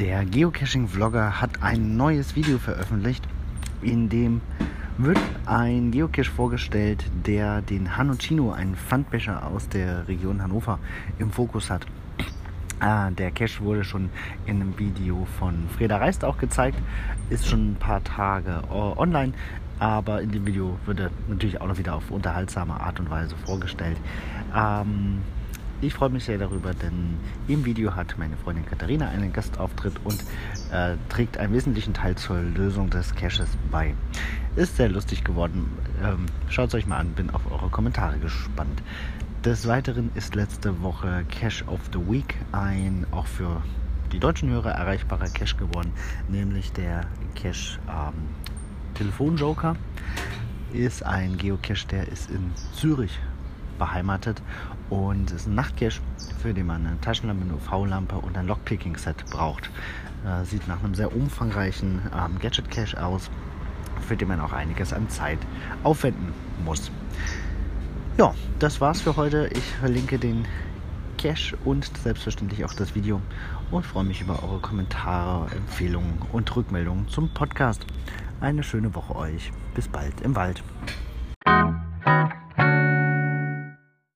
Der Geocaching-Vlogger hat ein neues Video veröffentlicht, in dem wird ein Geocache vorgestellt, der den Hanocino, einen Pfandbecher aus der Region Hannover, im Fokus hat. Ah, der Cache wurde schon in einem Video von Freda Reist auch gezeigt, ist schon ein paar Tage äh, online, aber in dem Video wird er natürlich auch noch wieder auf unterhaltsame Art und Weise vorgestellt. Ähm, ich freue mich sehr darüber, denn im Video hat meine Freundin Katharina einen Gastauftritt und äh, trägt einen wesentlichen Teil zur Lösung des Caches bei. Ist sehr lustig geworden. Ähm, Schaut es euch mal an, bin auf eure Kommentare gespannt. Des Weiteren ist letzte Woche Cache of the Week ein auch für die deutschen Hörer erreichbarer Cache geworden, nämlich der Cache ähm, Telefonjoker. Ist ein Geocache, der ist in Zürich beheimatet und ist ein Nachtcache, für den man eine Taschenlampe, eine UV-Lampe und ein Lockpicking-Set braucht. Äh, sieht nach einem sehr umfangreichen ähm, Gadget-Cache aus, für den man auch einiges an Zeit aufwenden muss. Ja, das war's für heute. Ich verlinke den Cache und selbstverständlich auch das Video und freue mich über eure Kommentare, Empfehlungen und Rückmeldungen zum Podcast. Eine schöne Woche euch. Bis bald im Wald.